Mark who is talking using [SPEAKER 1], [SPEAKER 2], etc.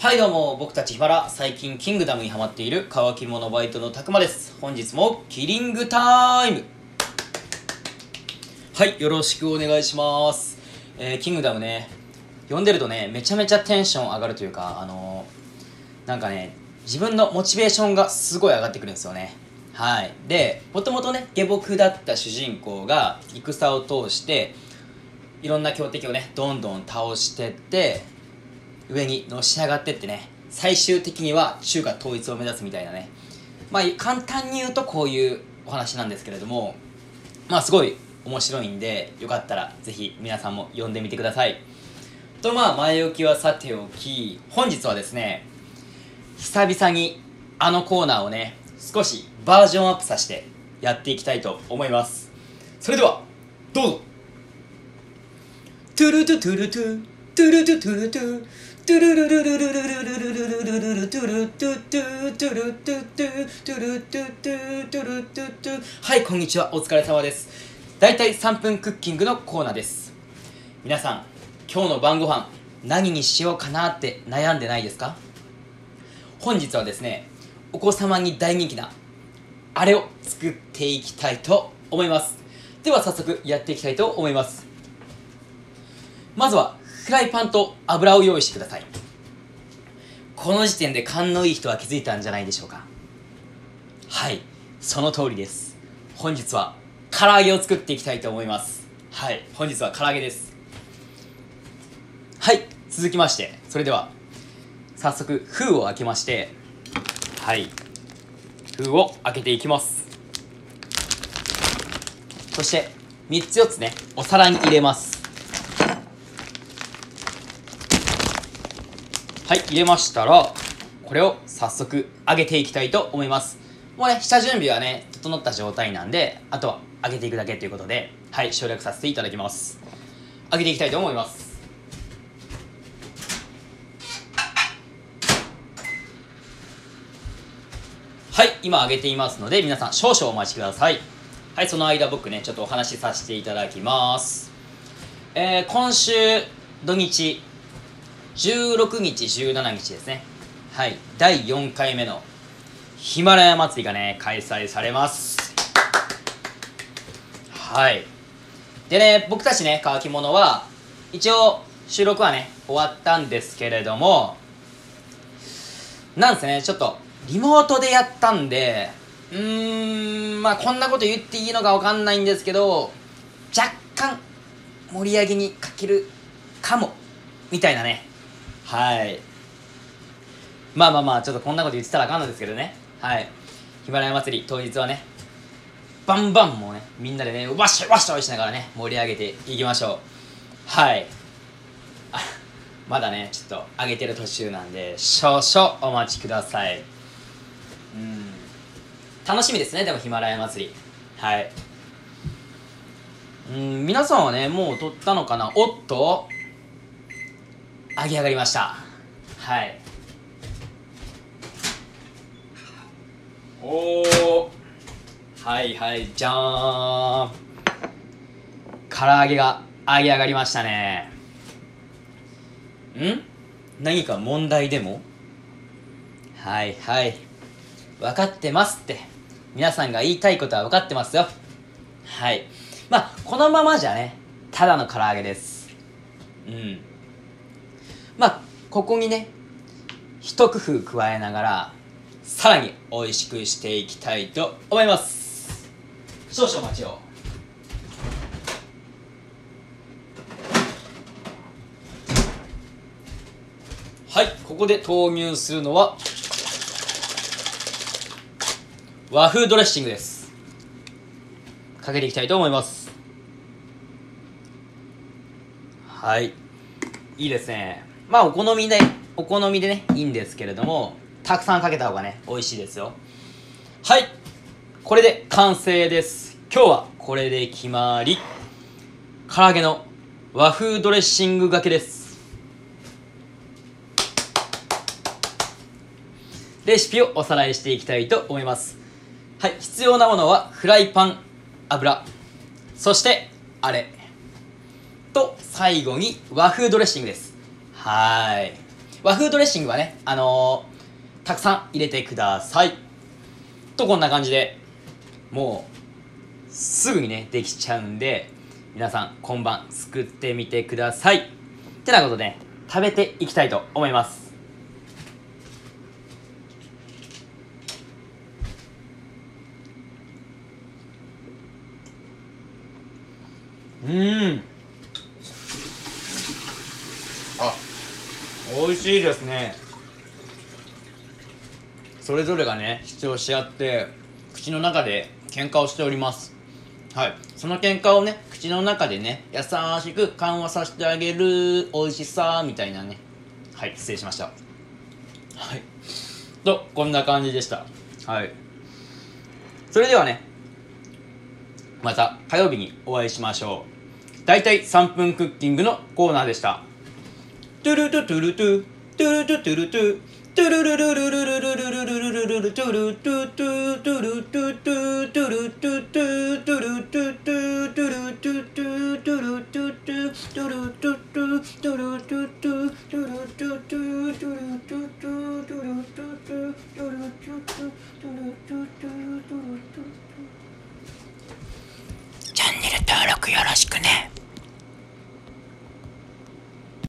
[SPEAKER 1] はいどうも僕たちヒバラ最近キングダムにハマっている乾き物バイトのたくまです。本日もキリングタイム。はいよろしくお願いします。えー、キングダムね読んでるとねめちゃめちゃテンション上がるというかあのー、なんかね自分のモチベーションがすごい上がってくるんですよね。はい。でもともとね下僕だった主人公が戦を通していろんな強敵をねどんどん倒してって上にのし上がってってね最終的には中華統一を目指すみたいなね。まあ簡単に言うとこういうお話なんですけれどもまあすごい面白いんでよかったらぜひ皆さんも読んでみてください。とまあ前置きはさておき本日はですね久々にあのコーナーをね少しバージョンアップさせてやっていきたいと思います。それではどうぞ。トゥルトゥトゥルトゥトゥルトゥトゥルトゥ。トゥルルルルルルルルルルルルルルトゥルトゥトゥトゥルトゥトゥトゥルトゥトゥトゥルトゥトゥはいこんにちはお疲れ様ですだいたい3分クッキングのコーナーです皆さん今日の晩ご飯何にしようかなって悩んでないですか本日はですねお子様に大人気なあれを作っていきたいと思いますでは早速やっていきたいと思いますまずはフライパンと油を用意してください。この時点で勘のいい人は気づいたんじゃないでしょうか。はい。その通りです。本日は唐揚げを作っていきたいと思います。はい。本日は唐揚げです。はい。続きまして。それでは早速封を開けまして。はい。封を開けていきます。そして3つ4つねお皿に入れます。はい入れましたらこれを早速揚げていきたいと思います。もうね下準備はね整った状態なんであとは揚げていくだけということではい省略させていただきます。揚げていきたいと思います。はい今揚げていますので皆さん少々お待ちください。はいその間僕ねちょっとお話しさせていただきます。えー、今週土日16日17日ですね。はい。第4回目のヒマラヤ祭りがね開催されます。はい。でね僕たちね乾き物は一応収録はね終わったんですけれどもなんですねちょっとリモートでやったんでうーんまあこんなこと言っていいのか分かんないんですけど若干盛り上げに欠けるかもみたいなねはい。まあまあまあちょっとこんなこと言ってたらあかんのですけどね。はい。ヒマラヤ祭り当日はねバンバンもうねみんなでねわっしょいわっしょいしながらね盛り上げていきましょう。はい。あまだねちょっと上げてる途中なんで少々お待ちください。うん。楽しみですねでもヒマラヤ祭り。はい。うん皆さんはねもう撮ったのかな？おっと？揚げ上がりました。はい。おおはいはいじゃーん唐揚げが揚げ上がりましたね。ん？何か問題でも？はいはい。分かってますって。皆さんが言いたいことは分かってますよ。はい。まあこのままじゃねただの唐揚げです。うん。まあここにね一工夫加えながらさらに美味しくしていきたいと思います。少々お待ちを。はいここで投入するのは和風ドレッシングです。かけていきたいと思います。はいいいですね。まあお好みでお好みでねいいんですけれどもたくさんかけた方がね美味しいですよ。はい。これで完成です。今日はこれで決まり。唐揚げの和風ドレッシングがけです。レシピをおさらいしていきたいと思います。はい。必要なものはフライパン油そしてあれ。と最後に和風ドレッシングです。はい。和風ドレッシングはねあのー、たくさん入れてください。とこんな感じでもうすぐにねできちゃうんで皆さん今晩作ってみてください。ってなことで、ね、食べていきたいと思います。うん。美味しいですね。それぞれがね主張し合って口の中で喧嘩をしております。はい。その喧嘩をね口の中でね優しく緩和させてあげる美味しさみたいなね。はい。失礼しました。はい。とこんな感じでした。はい。それではねまた火曜日にお会いしましょう。大体3分クッキングのコーナーでした。トゥルトゥトゥルトゥ。トゥルトゥトゥルトゥ。トゥルルルルルルルルルルルルルトゥルトゥトゥトゥルトゥトゥトゥルトゥトゥトゥルトゥトゥトゥルトゥトゥトゥルトゥトゥトゥルトゥトゥトゥルトゥトゥトゥルトゥトゥトゥルトゥトゥトゥルトゥトゥトゥルトゥトゥトゥルトゥトゥトゥルトゥトゥチャンネル登録よろしくね